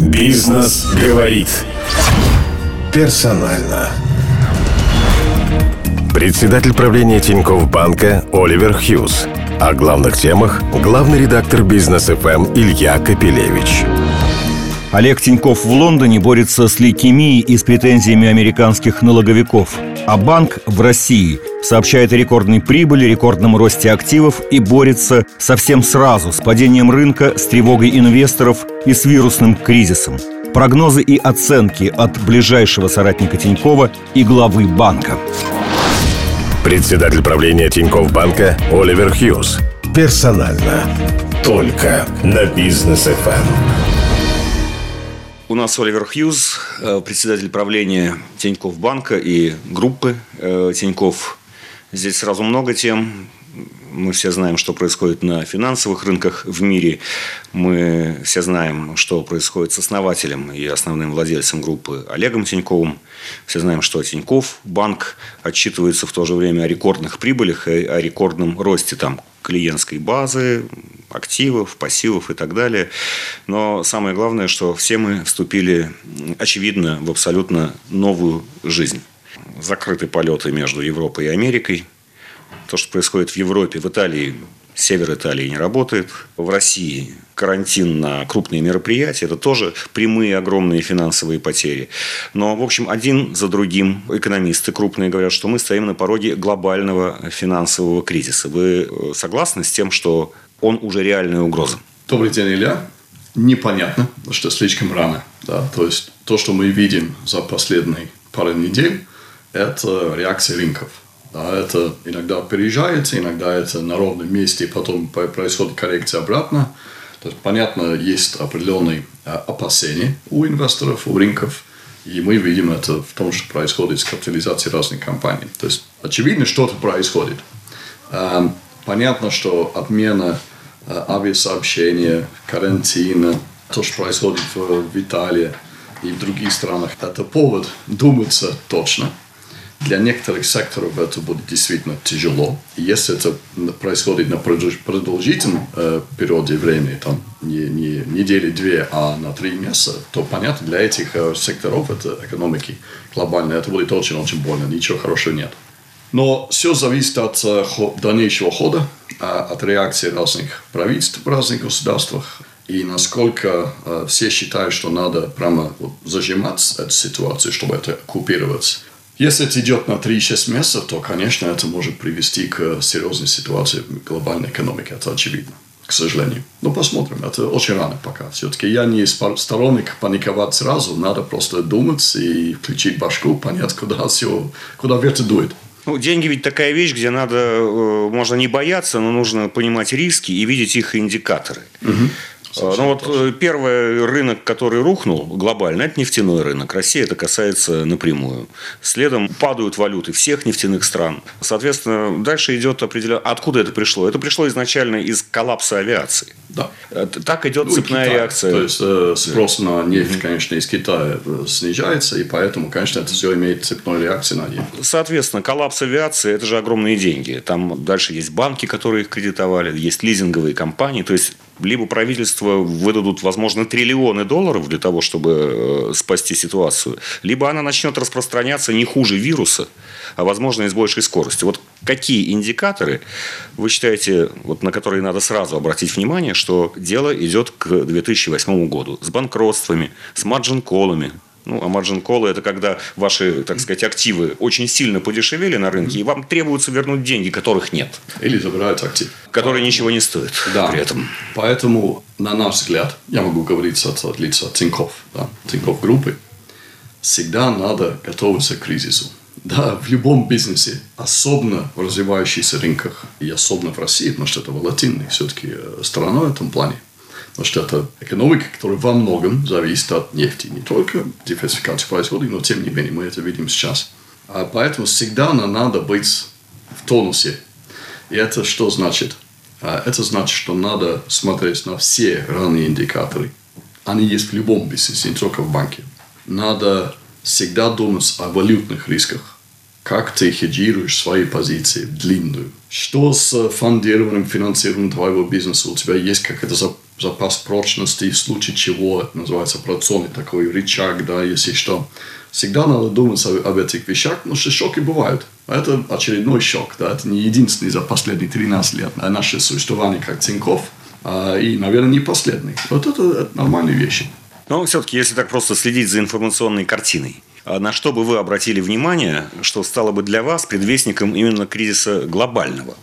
Бизнес говорит. Персонально. Председатель правления Тинькофф Банка Оливер Хьюз. О главных темах главный редактор Бизнес ФМ Илья Капелевич. Олег Тиньков в Лондоне борется с лейкемией и с претензиями американских налоговиков. А банк в России сообщает о рекордной прибыли, рекордном росте активов и борется совсем сразу с падением рынка, с тревогой инвесторов и с вирусным кризисом. Прогнозы и оценки от ближайшего соратника Тинькова и главы банка. Председатель правления Тинькофф Банка Оливер Хьюз. Персонально. Только на Бизнес ФМ. У нас Оливер Хьюз, э, председатель правления Тинькофф Банка и группы э, Тинькофф. Здесь сразу много тем. Мы все знаем, что происходит на финансовых рынках в мире. Мы все знаем, что происходит с основателем и основным владельцем группы Олегом Тиньковым. Все знаем, что Тиньков банк отчитывается в то же время о рекордных прибылях и о рекордном росте там клиентской базы, активов, пассивов и так далее. Но самое главное, что все мы вступили, очевидно, в абсолютно новую жизнь. Закрыты полеты между Европой и Америкой. То, что происходит в Европе, в Италии, север Италии не работает. В России карантин на крупные мероприятия – это тоже прямые огромные финансовые потери. Но, в общем, один за другим экономисты крупные говорят, что мы стоим на пороге глобального финансового кризиса. Вы э, согласны с тем, что он уже реальная угроза? Добрый день, Илья. Непонятно, что слишком рано. Да? То есть, то, что мы видим за последние пару недель, это реакция рынков. Да, это иногда переезжается, иногда это на ровном месте, и потом происходит коррекция обратно. То есть, понятно, есть определенные опасения у инвесторов, у рынков, и мы видим это в том, что происходит с капитализацией разных компаний. То есть, очевидно, что-то происходит. Понятно, что отмена авиасообщения, карантина, то, что происходит в Италии и в других странах, это повод думаться точно – для некоторых секторов это будет действительно тяжело. Если это происходит на продолжительном э, периоде времени, там не, не недели две, а на три месяца, то понятно, для этих э, секторов это экономики глобальной, это будет очень-очень больно, ничего хорошего нет. Но все зависит от э, дальнейшего хода, э, от реакции разных правительств в разных государствах и насколько э, все считают, что надо прямо вот, зажимать эту ситуацию, чтобы это купировать. Если это идет на 3-6 месяцев, то, конечно, это может привести к серьезной ситуации в глобальной экономике. Это очевидно, к сожалению. Но посмотрим. Это очень рано пока. Все-таки я не сторонник паниковать сразу. Надо просто думать и включить башку, понять, куда все, куда ветер дует. Ну, деньги ведь такая вещь, где надо, э, можно не бояться, но нужно понимать риски и видеть их индикаторы. Угу. А, ну вот точно. Э, первый рынок, который рухнул глобально, это нефтяной рынок. Россия это касается напрямую. Следом падают валюты всех нефтяных стран. Соответственно, дальше идет определенно... Откуда это пришло? Это пришло изначально из коллапса авиации. Да. Так идет ну, цепная Китай. реакция. То есть э, спрос на нефть, конечно, из Китая э, снижается, и поэтому, конечно, это все имеет цепную реакцию на нефть. Соответственно, коллапс авиации – это же огромные деньги. Там дальше есть банки, которые их кредитовали, есть лизинговые компании. То есть либо правительство выдадут, возможно, триллионы долларов для того, чтобы э, спасти ситуацию, либо она начнет распространяться не хуже вируса, а, возможно, и с большей скоростью. Вот какие индикаторы вы считаете, вот, на которые надо сразу обратить внимание, что дело идет к 2008 году с банкротствами, с марджин-колами, ну, а margin call – это когда ваши, так сказать, активы очень сильно подешевели на рынке, и вам требуется вернуть деньги, которых нет. Или забирают актив. Которые ничего не стоят да. при этом. Поэтому, на наш взгляд, я могу говорить от, от лица Тинькофф, да, Тинькофф группы, всегда надо готовиться к кризису. Да, в любом бизнесе, особенно в развивающихся рынках, и особенно в России, потому что это волатильный все-таки э, страна в этом плане – Что это экономика, которая во многом зависит от нефти. Не только диверсификация происходит, но тем не менее мы это видим сейчас. А поэтому всегда нам надо быть в тонусе. И это что значит? Это значит, что надо смотреть на все ранние индикаторы. Они есть в любом бизнесе, не только в банке. Надо всегда думать о валютных рисках. Как ты хеджируешь свои позиции длинную? Что с фондированием, финансированием твоего бизнеса? У тебя есть какая-то запас прочности, в случае чего, это называется операционный такой рычаг, да, если что. Всегда надо думать об этих вещах, потому что шоки бывают. Это очередной шок, да, это не единственный за последние 13 лет а наше существование как Тинькофф, а, и, наверное, не последний. Вот это, это нормальные вещи. Но все-таки, если так просто следить за информационной картиной, а на что бы вы обратили внимание, что стало бы для вас предвестником именно кризиса глобального?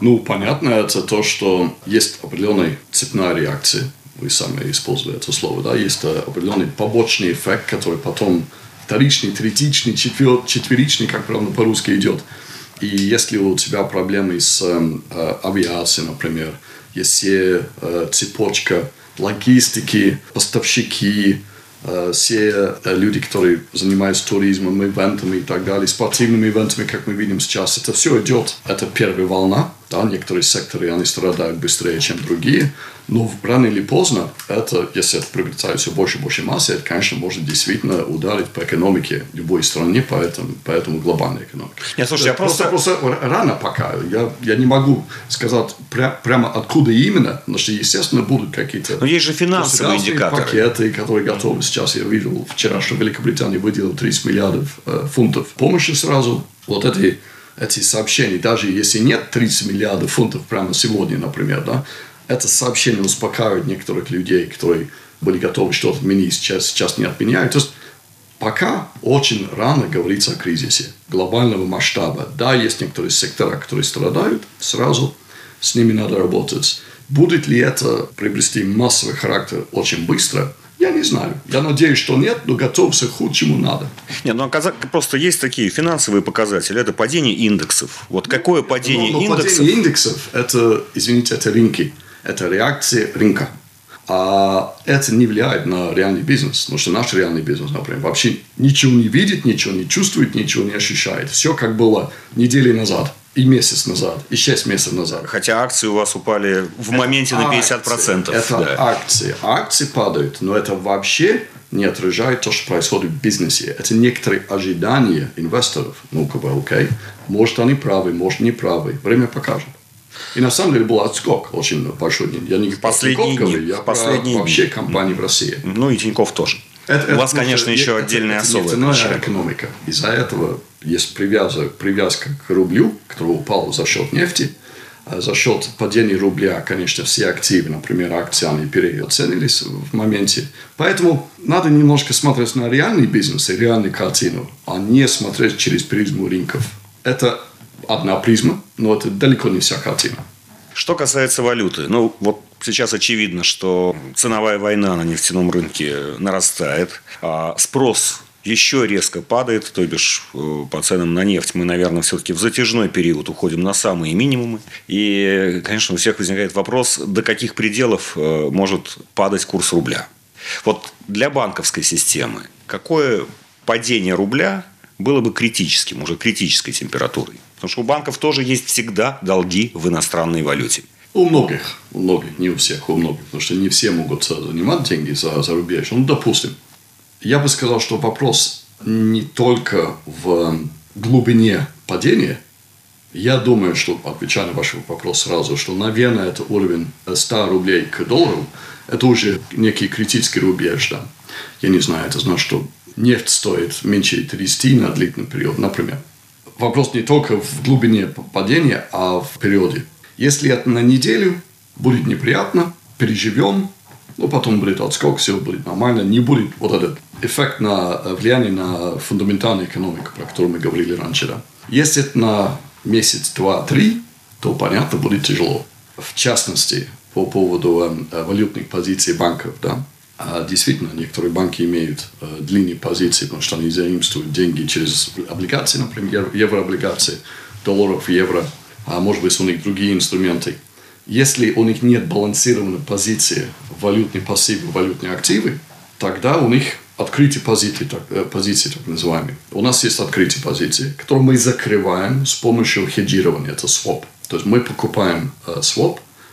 Ну, понятно, это то, что есть определенная цепная реакция. Вы сами использовали это слово, да? Есть э, определенный побочный эффект, который потом вторичный, третичный, четвер, четверичный, как правильно по-русски идет. И если у тебя проблемы с э, авиацией, например, если э, цепочка логистики, поставщики, Э, все э, люди, которые занимаются туризмом, ивентами и так далее, спортивными ивентами, как мы видим сейчас, это все идет. Это первая волна. Да, некоторые секторы, они страдают быстрее, чем другие. Но рано или поздно, это, если это приобретает все больше и больше массы, это, конечно, может действительно ударить по экономике любой страны, поэтому, поэтому глобальной экономике. Нет, слушай, я просто... просто... Просто рано пока. Я, я не могу сказать пря, прямо откуда именно, но что, естественно, будут какие-то... Но есть же финансовые индикаторы. пакеты, которые готовы сейчас. Я видел вчера, что Великобритания выделила 30 миллиардов э, фунтов помощи сразу. Вот эти эти сообщения, даже если нет 30 миллиардов фунтов прямо сегодня, например, да, это сообщение успокаивает некоторых людей, которые были готовы что-то отменить, сейчас, сейчас не отменяют. То есть пока очень рано говорится о кризисе глобального масштаба. Да, есть некоторые сектора, которые страдают, сразу с ними надо работать. Будет ли это приобрести массовый характер очень быстро – я не знаю. Я надеюсь, что нет, но готовься к худшему надо. Нет, ну просто есть такие финансовые показатели. Это падение индексов. Вот какое падение но, но индексов? Падение индексов – это, извините, это рынки. Это реакция рынка. А это не влияет на реальный бизнес. Потому что наш реальный бизнес, например, вообще ничего не видит, ничего не чувствует, ничего не ощущает. Все как было недели назад и месяц назад, и шесть месяцев назад. Хотя акции у вас упали в это моменте на 50%. это да. акции. Акции падают, но это вообще не отражает то, что происходит в бизнесе. Это некоторые ожидания инвесторов. Ну, как бы, окей. Может, они правы, может, не правы. Время покажет. И на самом деле был отскок очень большой. Я не последние дни. я последние вообще компании в России. Ну и Тиньков тоже. Это, У вас, это, конечно, еще это, отдельная это, особая это экономика. Из-за этого есть привязка, привязка к рублю, который упал за счет нефти. А за счет падения рубля, конечно, все активы, например, акции, они переоценились в моменте. Поэтому надо немножко смотреть на реальный бизнес и реальную картину, а не смотреть через призму рынков. Это одна призма, но это далеко не вся картина. Что касается валюты, ну вот сейчас очевидно, что ценовая война на нефтяном рынке нарастает, а спрос еще резко падает, то бишь э, по ценам на нефть мы, наверное, все-таки в затяжной период уходим на самые минимумы. И, конечно, у всех возникает вопрос, до каких пределов э, может падать курс рубля. Вот для банковской системы какое падение рубля было бы критическим, уже критической температурой? Потому что у банков тоже есть всегда долги в иностранной валюте. У многих, у многих, не у всех, у многих, потому что не все могут занимать деньги за, за рубеж. Ну, допустим, я бы сказал, что вопрос не только в глубине падения. Я думаю, что, отвечая на ваш вопрос сразу, что, наверное, это уровень 100 рублей к доллару, это уже некий критический рубеж, да. Я не знаю, это значит, что нефть стоит меньше 30 на длительный период, например. Вопрос не только в глубине падения, а в периоде. Если это на неделю, будет неприятно, переживем, ну, потом будет отскок, все будет нормально, не будет вот этот эффект на э, влияние на фундаментальную экономику, про которую мы говорили раньше. Да. Если это на месяц, два, три, то, понятно, будет тяжело. В частности, по поводу э, валютных позиций банков, да, а действительно, некоторые банки имеют э, длинные позиции, потому что они заимствуют деньги через облигации, например, еврооблигации, долларов, евро, а может быть, у них другие инструменты. Если у них нет балансированной позиции валютные пассивы, валютные активы, тогда у них открытие позиции, так, э, позиции, так называемые. У нас есть открытие позиции, которые мы закрываем с помощью хеджирования, это своп. То есть мы покупаем э,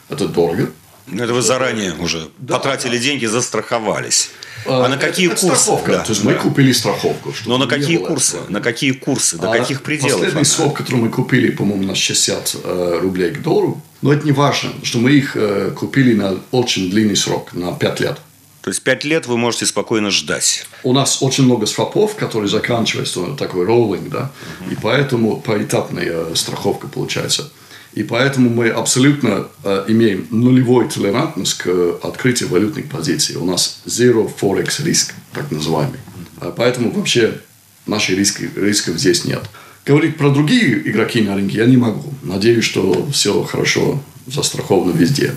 это дорого, Это вы заранее уже Да, потратили да. деньги, застраховались. А на Это- какие это курсы? страховка. Да, То есть мы купили страховку. чтобы Но на какие было курсы? На какие курсы? До А каких пределов? Последний она? своп, который мы купили, по-моему, на 60 э, рублей к доллару. Но это не важно, что мы их э, купили на очень длинный срок, на 5 лет. То есть пять лет вы можете спокойно ждать. У нас очень много свопов, которые заканчиваются, ну, такой роллинг, да, и поэтому поэтапная э, страховка получается. И поэтому мы абсолютно э, имеем нулевой толерантность к э, открытию валютных позиций. У нас zero forex риск, так называемый. А Поэтому вообще наших риски, рисков здесь нет. Говорить про другие игроки на рынке я не могу. Надеюсь, что все хорошо застраховано везде.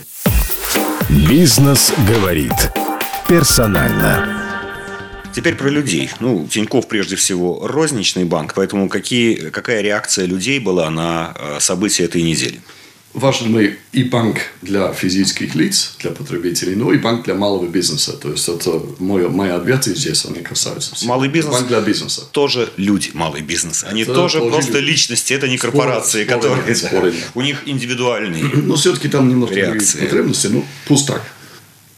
Бизнес говорит. Персонально. Теперь про людей. Ну, Тиньков прежде всего розничный банк, поэтому какие, какая реакция людей была на э, события этой недели? Важно, мы и банк для физических лиц, для потребителей, но и банк для малого бизнеса. То есть, это мой, мои ответы здесь, они касаются всего. Малый бизнес? Банк для бизнеса. Тоже люди, малый бизнес. Они Это тоже тоже просто люди. личности, это не корпорации, споры которые... споры да, у них индивидуальные. Но все-таки там немножко Реакции. потребности. Ну, пусть так.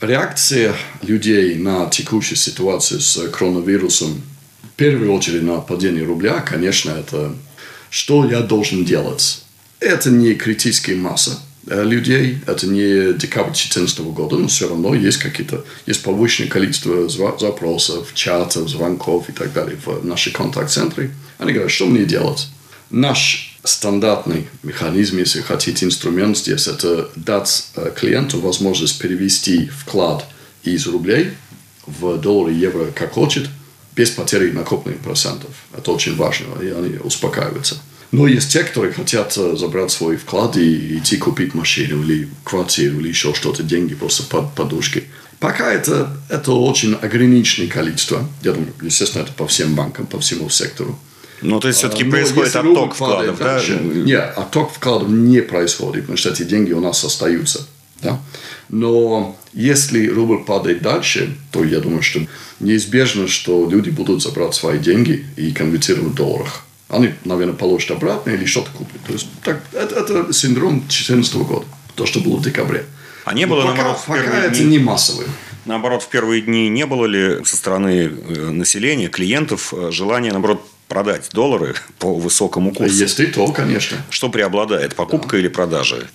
Реакция людей на текущую ситуацию с коронавирусом, в первую очередь на падение рубля, конечно, это что я должен делать. Это не критическая масса э, людей, это не декабрь 2014 года, но все равно есть какие-то, есть повышенное количество запросов, чатов, звонков и так далее в наши контакт-центры. Они говорят, что мне делать? Наш стандартный механизм, если хотите, инструмент здесь, это дать э, клиенту возможность перевести вклад из рублей в доллары, евро, как хочет, без потери накопленных процентов. Это очень важно, и они успокаиваются. Но есть те, которые хотят э, забрать свой вклад и идти купить машину или квартиру или еще что-то, деньги просто под подушкой. Пока это, это очень ограниченное количество. Я думаю, естественно, это по всем банкам, по всему сектору. Ну, то есть, все-таки Но происходит если рубль отток падает вкладов, да? дальше- Нет, отток вкладов не происходит, потому что эти деньги у нас остаются. Да? Но если рубль падает дальше, то я думаю, что неизбежно, что люди будут забрать свои деньги и конвертировать в долларах. Они, наверное, положат обратно или что-то купят. То есть, так, это, это синдром 2014 года, то, что было в декабре. А не Но было, пока, наоборот, пока первые это дни? не массовый. Наоборот, в первые дни не было ли со стороны э, населения, клиентов, э, желания, наоборот, продать доллары по высокому курсу? Есть и то, конечно. Что преобладает, покупка или продажа?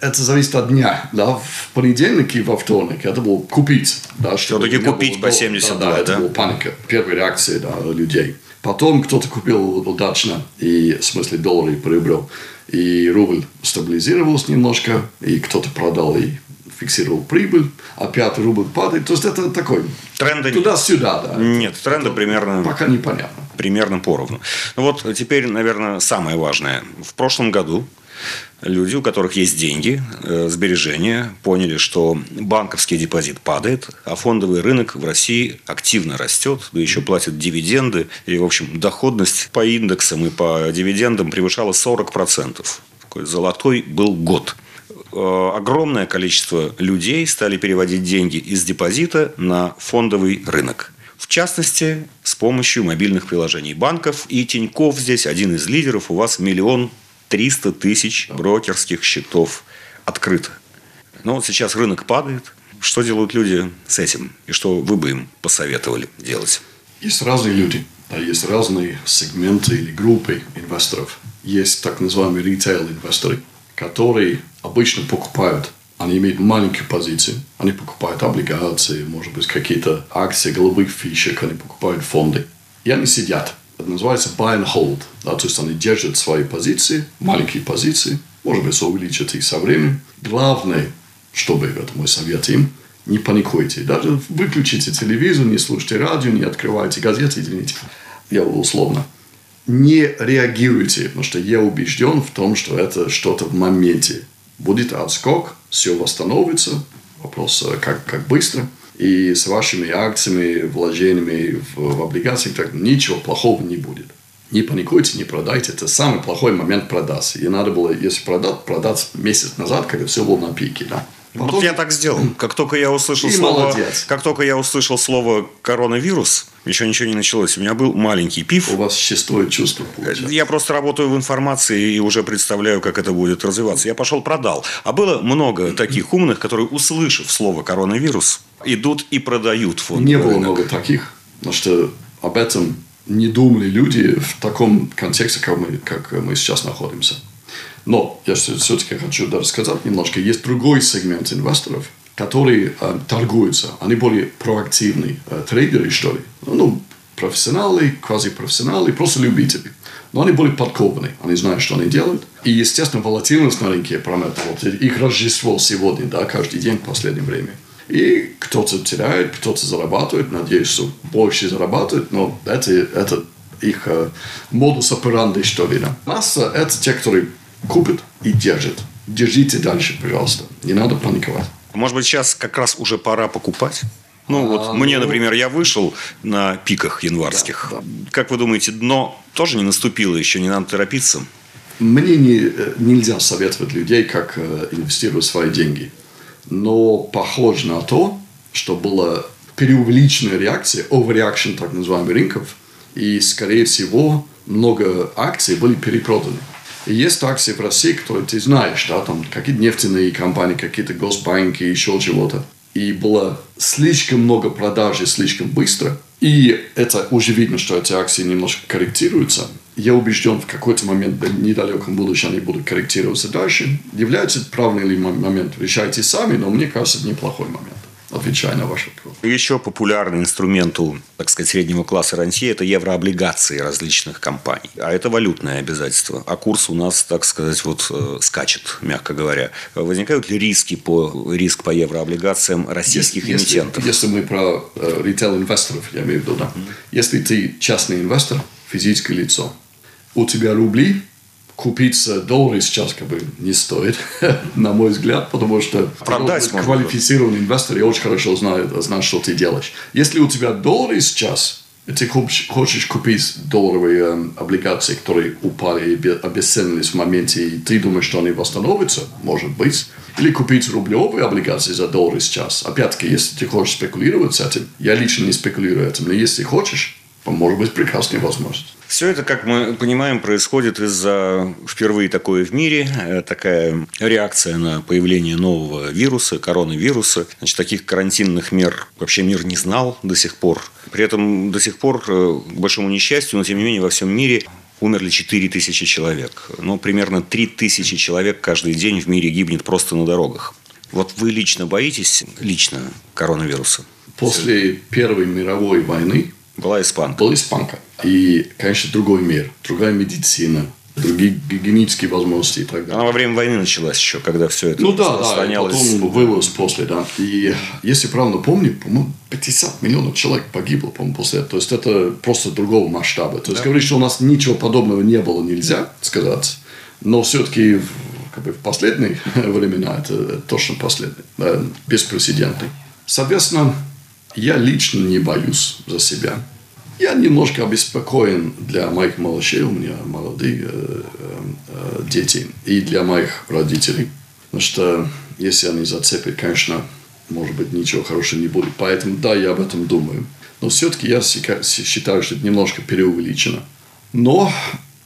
Это зависит от дня. Да? В понедельник и во вторник это было купить. Да, не купить было по дол- 72, да, да, это да? была паника. Первая реакция да, людей. Потом кто-то купил удачно, и, в смысле, доллары приобрел. И рубль стабилизировался немножко, и кто-то продал и фиксировал прибыль, опять рубль падает. То есть это такой Тренда туда-сюда. Да. Нет, тренда примерно Пока непонятно. примерно поровну. Ну вот теперь, наверное, самое важное. В прошлом году люди, у которых есть деньги, э, сбережения, поняли, что банковский депозит падает, а фондовый рынок в России активно растет, да еще платят дивиденды. И, в общем, доходность по индексам и по дивидендам превышала 40%. Такой золотой был год. Э, Огромное количество людей стали переводить деньги из депозита на фондовый рынок. В частности, с помощью мобильных приложений банков. И Тиньков здесь один из лидеров. У вас миллион триста тысяч брокерских счетов открыто. Но вот сейчас рынок падает. Что делают люди с этим? И что вы бы им посоветовали делать? Есть разные люди, да, есть разные сегменты или группы инвесторов. Есть так называемые ритейл-инвесторы, которые обычно покупают, они имеют маленькие позиции, они покупают облигации, может быть, какие-то акции голубых фишек, они покупают фонды. И они сидят. Это называется buy and hold. Да, то есть они держат свои позиции, маленькие позиции, может быть, увеличат их со временем. Главное, чтобы, это мой совет им, не паникуйте. Даже выключите телевизор, не слушайте радио, не открывайте газеты, извините. Я условно. Не реагируйте, потому что я убежден в том, что это что-то в моменте. Будет отскок, все восстановится. Вопрос, э, как, как быстро. И с вашими акциями, вложениями в, в облигации, так, ничего плохого не будет. Не паникуйте, не продайте. Это самый плохой момент продаж. И надо было, если продать, продать месяц назад, когда все было на пике. Да? Потом... Вот я так сделал. Как только я услышал И слово, молодец. как только я услышал слово коронавирус, еще ничего не началось. У меня был маленький пив. У вас шестое чувство получается. Я просто работаю в информации и уже представляю, как это будет развиваться. Я пошел продал. А было много таких умных, которые, услышав слово коронавирус, идут и продают фонд. Не было много таких, потому что об этом не думали люди в таком контексте, как мы, как мы сейчас находимся. Но я все-таки хочу даже сказать немножко, есть другой сегмент инвесторов, которые э, торгуются. Они более проактивные э, трейдеры, что ли. Ну, профессионалы, квазипрофессионалы, просто любители. Но они более подкованные, они знают, что они делают. И, естественно, волатильность на рынке параметров. Вот их Рождество сегодня, да, каждый день в последнее время. И кто-то теряет, кто-то зарабатывает, надеюсь, что больше зарабатывает, но это, это их э, модус операнди, что ли. Да. Масса – это те, которые купят и держат. Держите дальше, пожалуйста. Не надо паниковать. Может быть, сейчас как раз уже пора покупать? Ну, вот А, мне, ну- например, я вышел на пиках январских. Да, да. Как вы думаете, дно тоже не наступило еще, не надо торопиться? Мне не, э, нельзя советовать людей, как э, инвестировать свои деньги. Но похоже на то, что была преувеличенная реакция, overreaction так называемых рынков, и, скорее всего, много акций были перепроданы. Есть акции в России, которые ты знаешь, да, там какие-то нефтяные компании, какие-то госбанки, еще чего-то. И было слишком много продажи слишком быстро. И это уже видно, что эти акции немножко корректируются. Я убежден, в какой-то момент в недалеком будущем они будут корректироваться дальше. Является правильный ли мо- момент? Решайте сами, но мне кажется, это неплохой момент. Отвечая на ваш вопрос. Еще популярный инструмент у, так сказать, среднего класса рантье – это еврооблигации различных компаний. А это валютное обязательство. А курс у нас, так сказать, вот э, скачет, мягко говоря. Возникают ли риски по, риск по еврооблигациям российских Если- эмитентов? Если мы про э, ритейл-инвесторов, я имею в виду, да. Если ты частный инвестор, физическое лицо, у тебя рубли, купить за доллары сейчас как бы не стоит, на мой взгляд, потому что Продать быть квалифицированный инвестор и очень хорошо знает, знает, что ты делаешь. Если у тебя доллары сейчас, ты хочешь купить долларовые эм, облигации, которые упали и обе- обесценились в моменте, и ты думаешь, что они восстановятся, может быть, или купить рублевые облигации за доллары сейчас. Опять-таки, если ты хочешь спекулировать с этим, я лично не спекулирую этим, но если хочешь, может быть прекрасная возможность. Все это, как мы понимаем, происходит из-за впервые такое в мире, э, такая реакция на появление нового вируса, коронавируса. Значит, таких карантинных мер вообще мир не знал до сих пор. При этом до сих пор, э, к большому несчастью, но тем не менее во всем мире умерли 4 тысячи человек. Ну, примерно 3 тысячи человек каждый день в мире гибнет просто на дорогах. Вот вы лично боитесь, лично коронавируса? После Первой мировой войны Была испанка. был испанка. И, конечно, другой мир, другая медицина, другие гигиенические возможности и так далее. Она во время войны началась еще, когда все это Ну да, да, и потом вылез после, да. И если правильно помню, по-моему, 50 миллионов человек погибло, по-моему, после этого. То есть это просто другого масштаба. То есть говорить, что у нас ничего подобного не было, нельзя сказать. Но все-таки в, как бы в последние времена это точно последний, да, беспрецедентный. Соответственно, я лично не боюсь за себя. Я немножко обеспокоен для моих малышей, у меня молодые э, э, дети, и для моих родителей. Потому что если они зацепят, конечно, может быть, ничего хорошего не будет. Поэтому, да, я об этом думаю. Но все-таки я считаю, что это немножко преувеличено. Но,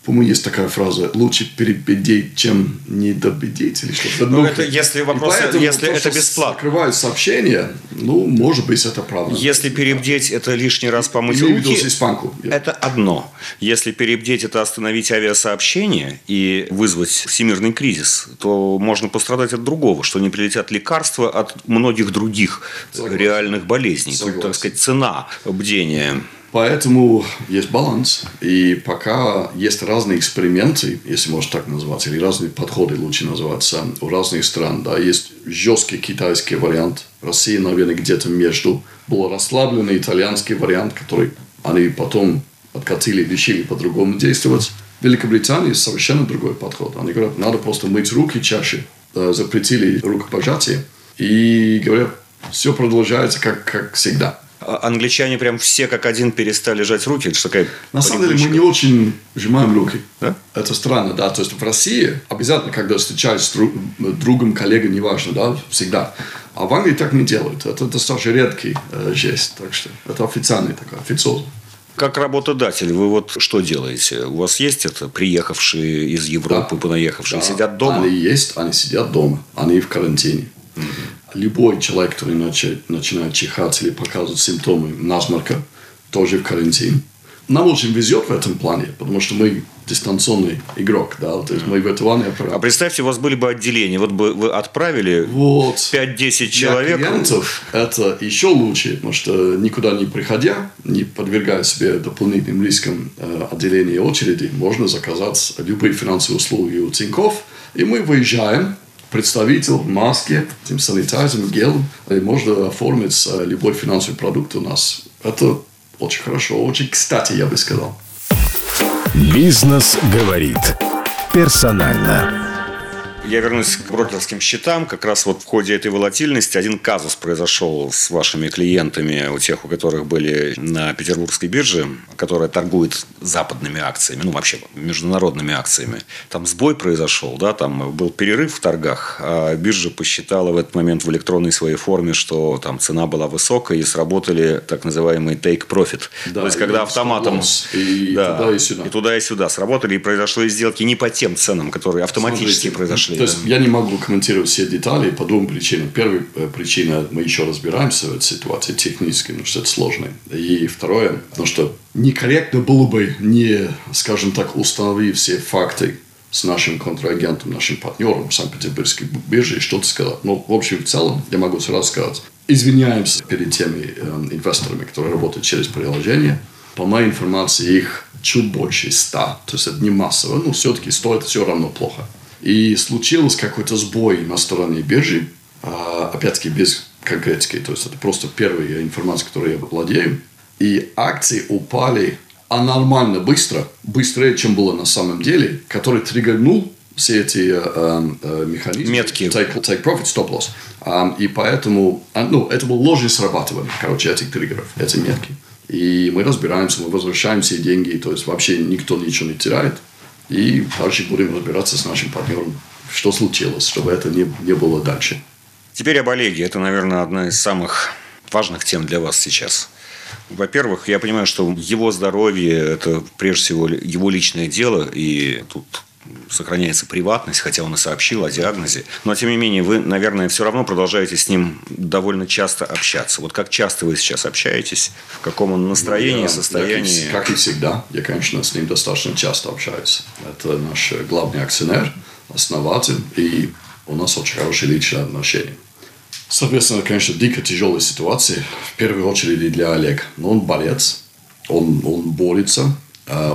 по-моему, есть такая фраза «лучше перебедеть, чем недобедеть» или что-то. Ну, это если вопрос- если то, это бесплатно. Скрывают сообщения, ну, может быть, это правда. Если перебдеть, это лишний раз помыть Имею в руки. испанку. Это одно. Если перебдеть, это остановить авиасообщение и вызвать всемирный кризис, то можно пострадать от другого, что не прилетят лекарства от многих других Согласен. реальных болезней. Тут, Согласен. так сказать, цена бдения. Поэтому есть баланс. И пока есть разные эксперименты, если можно так назвать, или разные подходы, лучше называться, у разных стран. Да, есть жесткий китайский вариант. Россия, наверное, где-то между. Был расслабленный итальянский вариант, который они потом откатили, решили по-другому действовать. В Великобритании совершенно другой подход. Они говорят, надо просто мыть руки чаще. Э, Запретили рукопожатие. И говорят, все продолжается как, как всегда. А англичане прям все как один перестали жать руки. Это такая На самом деле мы не очень сжимаем руки. Да? Это странно, да. То есть в России обязательно, когда встречаешься с друг, другом, коллегой, неважно, да, всегда. А в Англии так не делают. Это достаточно редкий э, жест. Так что это официальный такой, официозный. Как работодатель, вы вот что делаете? У вас есть это приехавшие из Европы, да. понаехавшие, да. сидят дома? Они есть, они сидят дома, они в карантине. Угу. Любой человек, который начинает чихать или показывать симптомы насморка, тоже в карантине. Нам очень везет в этом плане, потому что мы дистанционный игрок, да, то есть мы виртуальный аппарат. А представьте, у вас были бы отделения, вот бы вы отправили вот. 5-10 человек. Для клиентов это еще лучше, потому что никуда не приходя, не подвергая себе дополнительным рискам э, отделения и очереди, можно заказать любые финансовые услуги у Тинькофф, и мы выезжаем, представитель в маске, этим санитайзером, гелем, и можно оформить э, любой финансовый продукт у нас. Это очень хорошо, очень кстати, я бы сказал. Бизнес говорит персонально. Я вернусь к брокерским счетам. Как раз вот в ходе этой волатильности один казус произошел с вашими клиентами, у тех, у которых были на Петербургской бирже, которая торгует западными акциями, ну вообще международными акциями. Там сбой произошел, да, там был перерыв в торгах, а биржа посчитала в этот момент в электронной своей форме, что там цена была высокая и сработали так называемый take profit. Да, То есть, когда автоматом... И да, туда и сюда. И туда и сюда сработали, и произошло сделки не по тем ценам, которые автоматически Смотрите, произошли то есть я не могу комментировать все детали по двум причинам. Первая э, причина, мы еще разбираемся в этой ситуации технически, потому что это сложно. И второе, потому что некорректно было бы, не, скажем так, установив все факты с нашим контрагентом, нашим партнером Санкт-Петербургской биржи и что-то сказать. Но, в общем, в целом, я могу сразу сказать, извиняемся перед теми э, инвесторами, которые работают через приложение. По моей информации, их чуть больше ста. То есть это не массово, но все-таки стоит все равно плохо. И случился какой-то сбой на стороне биржи, а, опять-таки без конкретики, то есть это просто первая информация, которой я владею. И акции упали анормально быстро, быстрее, чем было на самом деле, который триггернул все эти э, э, механизмы. Метки. Take, take profit, stop loss. Um, и поэтому, ну, это было ложное срабатывание, короче, этих триггеров, эти метки. И мы разбираемся, мы возвращаем все деньги, то есть вообще никто ничего не теряет. И дальше будем разбираться с нашим партнером, что случилось, чтобы это не, не было дальше. Теперь об Олеге. Это, наверное, одна из самых важных тем для вас сейчас. Во-первых, я понимаю, что его здоровье – это прежде всего его личное дело, и тут сохраняется приватность, хотя он и сообщил о диагнозе. Но, тем не менее, вы, наверное, все равно продолжаете с ним довольно часто общаться. Вот как часто вы сейчас общаетесь? В каком он настроении, я, состоянии? Я, как и всегда, я, конечно, с ним достаточно часто общаюсь. Это наш главный акционер, основатель, и у нас очень хорошие личные отношения. Соответственно, конечно, дико тяжелая ситуация, в первую очередь для Олега. Но он борец, он, он борется,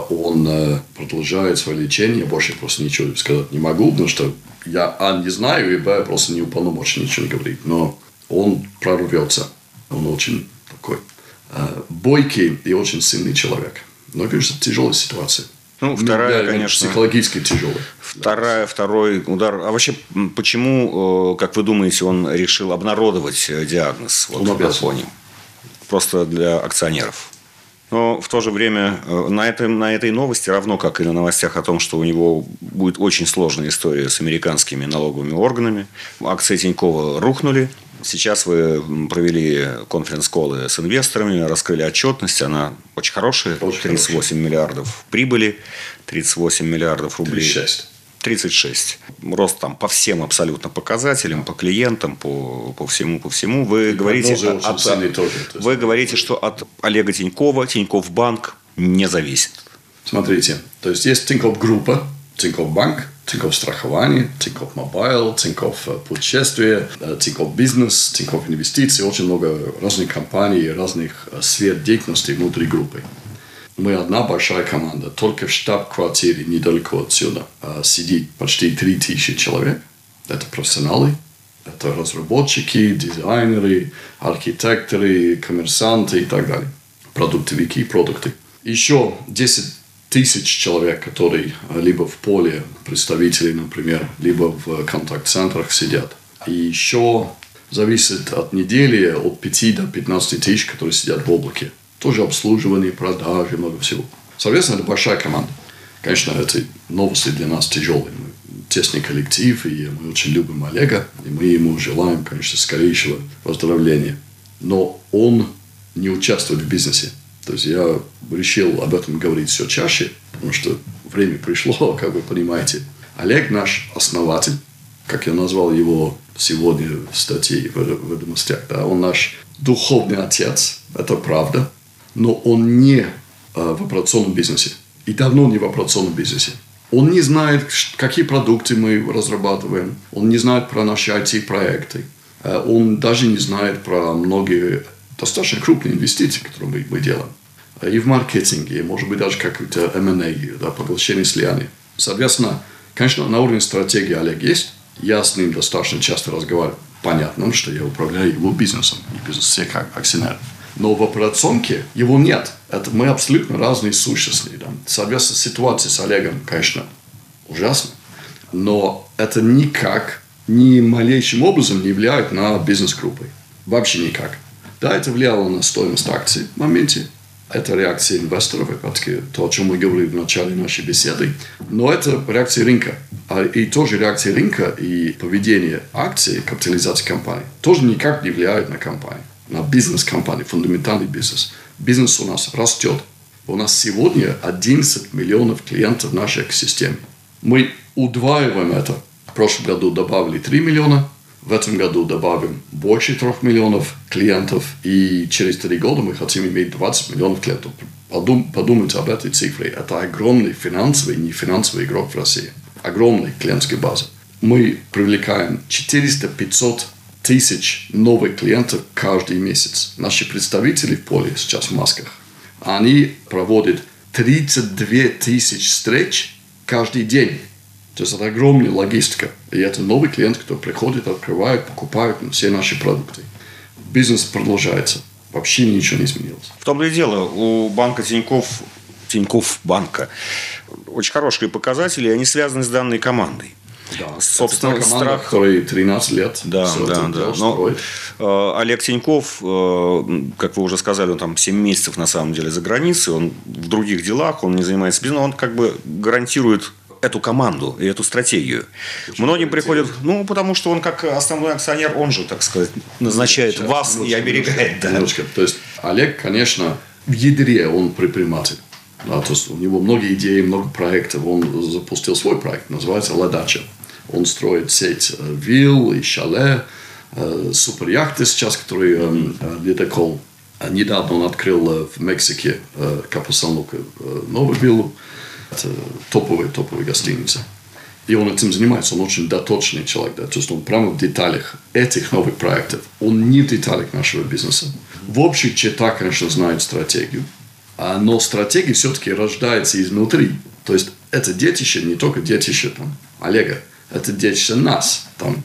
он э, продолжает свое лечение. Я больше просто ничего сказать не могу, потому что я, а, не знаю, и, б, просто не уполномочен ничего не говорить. Но он прорвется. Он очень такой э, бойкий и очень сильный человек. Но, конечно, тяжелая ситуация. Ну, вторая, да, конечно. Психологически тяжелая. Вторая, второй удар. А вообще, почему, э, как вы думаете, он решил обнародовать диагноз вот, он фоне? Просто для акционеров. Но в то же время э, на, этом, на этой новости, равно как и на новостях о том, что у него будет очень сложная история с американскими налоговыми органами, акции Тинькова рухнули. Сейчас вы провели конференц-колы с инвесторами, раскрыли отчетность. Она очень хорошая. Очень 38 хорошая. миллиардов прибыли, 38 миллиардов рублей. 36. 36. Рост там по всем абсолютно показателям, по клиентам, по, по всему, по всему. Вы говорите, от, от, тоже, вы говорите, что от Олега Тинькова Тиньков Банк не зависит. Смотрите, то есть есть Тиньков Группа, Тиньков Банк, Тиньков Страхование, Тиньков Мобайл, Тиньков э, Путешествие, э, Тиньков Бизнес, Тиньков Инвестиции, очень много разных компаний, разных э, сфер деятельности внутри группы. Мы одна большая команда. Только в штаб-квартире недалеко отсюда а, сидит почти 3000 человек. Это профессионалы, это разработчики, дизайнеры, архитекторы, коммерсанты и так далее. Продуктовики, продукты. Еще 10 тысяч человек, которые либо в поле представители, например, либо в контакт-центрах сидят. И еще зависит от недели от 5 до 15 тысяч, которые сидят в облаке. Тоже обслуживание, продажи, много всего. Соответственно, это большая команда. Конечно, это новости для нас тяжелые. Мы тесный коллектив, и мы очень любим Олега, и мы ему желаем, конечно, скорейшего выздоровления. Но он не участвует в бизнесе. То есть я решил об этом говорить все чаще, потому что время пришло, как вы понимаете. Олег наш основатель, как я назвал его сегодня в статье в ведомостях, да, он наш духовный отец, это правда, но он не э, в операционном бизнесе. И давно не в операционном бизнесе. Он не знает, какие продукты мы разрабатываем. Он не знает про наши IT-проекты. Э, он даже не знает про многие достаточно крупные инвестиции, которые мы, мы делаем. Э, и в маркетинге, и, может быть, даже какой-то M&A, да, поглощение слияния. Соответственно, конечно, на уровне стратегии Олег есть. Я с ним достаточно часто разговариваю. Понятно, что я управляю его бизнесом и бизнес все как акционер. Но в операционке его нет. Это мы абсолютно разные сущности. Да. Соответственно, ситуация с Олегом, конечно, ужасна. Но это никак, ни малейшим образом не влияет на бизнес-группы. Вообще никак. Да, это влияло на стоимость акций в моменте. Это реакция инвесторов, опять-таки, то, о чем мы говорили в начале нашей беседы. Но это реакция рынка. А и тоже реакция рынка и поведение акций, капитализации компании, тоже никак не влияет на компанию на бизнес-компании, фундаментальный бизнес. Бизнес у нас растет. У нас сегодня 11 миллионов клиентов в нашей экосистеме. Мы удваиваем это. В прошлом году добавили 3 миллиона, в этом году добавим больше 3 миллионов клиентов, и через 3 года мы хотим иметь 20 миллионов клиентов. Подум, подумайте об этой цифре. Это огромный финансовый и нефинансовый игрок в России. Огромная клиентская база. Мы привлекаем 400-500 тысяч новых клиентов каждый месяц. Наши представители в поле сейчас в масках, они проводят 32 тысяч встреч каждый день. То есть это огромная логистика. И это новый клиент, кто приходит, открывает, покупает все наши продукты. Бизнес продолжается. Вообще ничего не изменилось. В том-то и дело, у банка Тиньков, Тиньков банка очень хорошие показатели, они связаны с данной командой. Да, собственно, команда, страх... который 13 лет да, да, да. Но, э, Олег Тиньков, э, как вы уже сказали, он там 7 месяцев на самом деле за границей, он в других делах, он не занимается бизнесом, он как бы гарантирует эту команду и эту стратегию. Почему Многим приходят, ну, потому что он как основной акционер, он же, так сказать, назначает Сейчас, вас минуточку, и оберегает. Да. Минуточку. То есть Олег, конечно, в ядре он предприниматель. Да, то есть у него много идей, много проектов. Он запустил свой проект, называется «Ладача». Он строит сеть э, вилл и шале, э, суперяхты сейчас, которые э, ледокол. Недавно он открыл в Мексике Капусанлука новую виллу. Это топовая, топовая гостиница. И он этим занимается. Он очень доточный человек. Да? То есть он прямо в деталях этих новых проектов. Он не в деталях нашего бизнеса. В общих чертах, конечно, знает стратегию. Но стратегия все-таки рождается изнутри. То есть это детище, не только детище там, Олега это детище нас. Там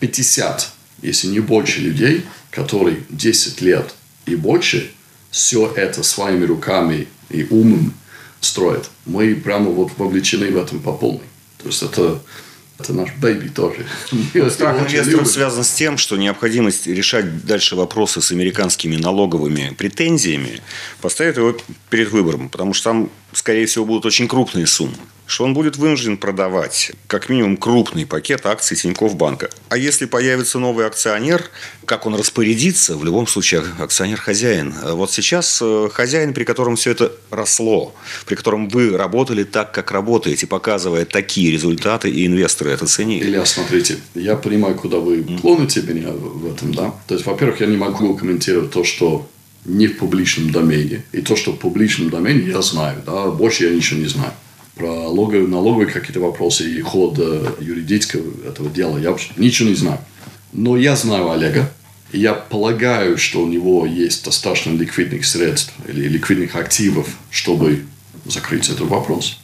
50, если не больше людей, которые 10 лет и больше все это своими руками и умом строят. Мы прямо вот вовлечены в этом по полной. То есть это это наш бэйби тоже. Страх инвесторов связан с тем, что необходимость решать дальше вопросы с американскими налоговыми претензиями поставит его перед выбором, потому что там, скорее всего, будут очень крупные суммы что он будет вынужден продавать как минимум крупный пакет акций Тинькофф банка. А если появится новый акционер, как он распорядится, в любом случае акционер хозяин. Вот сейчас э, хозяин, при котором все это росло, при котором вы работали так, как работаете, показывая такие результаты, и инвесторы это ценили. Илья, смотрите, я понимаю, куда вы клоните меня в этом, да? То есть, во-первых, я не могу комментировать то, что не в публичном домене. И то, что в публичном домене, я знаю. Да? Больше я ничего не знаю про налоговые, налоговые какие-то вопросы и ход э, юридического этого дела. Я ничего не знаю. Но я знаю Олега. И я полагаю, что у него есть достаточно ликвидных средств или ликвидных активов, чтобы закрыть этот вопрос.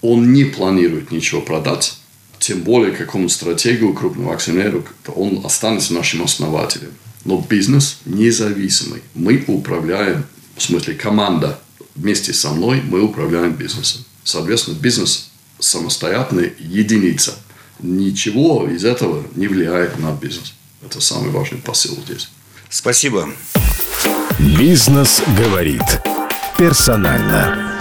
Он не планирует ничего продать, тем более какому стратегию крупного акционера, он останется нашим основателем. Но бизнес независимый. Мы управляем, в смысле команда вместе со мной, мы управляем бизнесом. Соответственно, бизнес самостоятельная единица. Ничего из этого не влияет на бизнес. Это самый важный посыл здесь. Спасибо. Бизнес говорит персонально.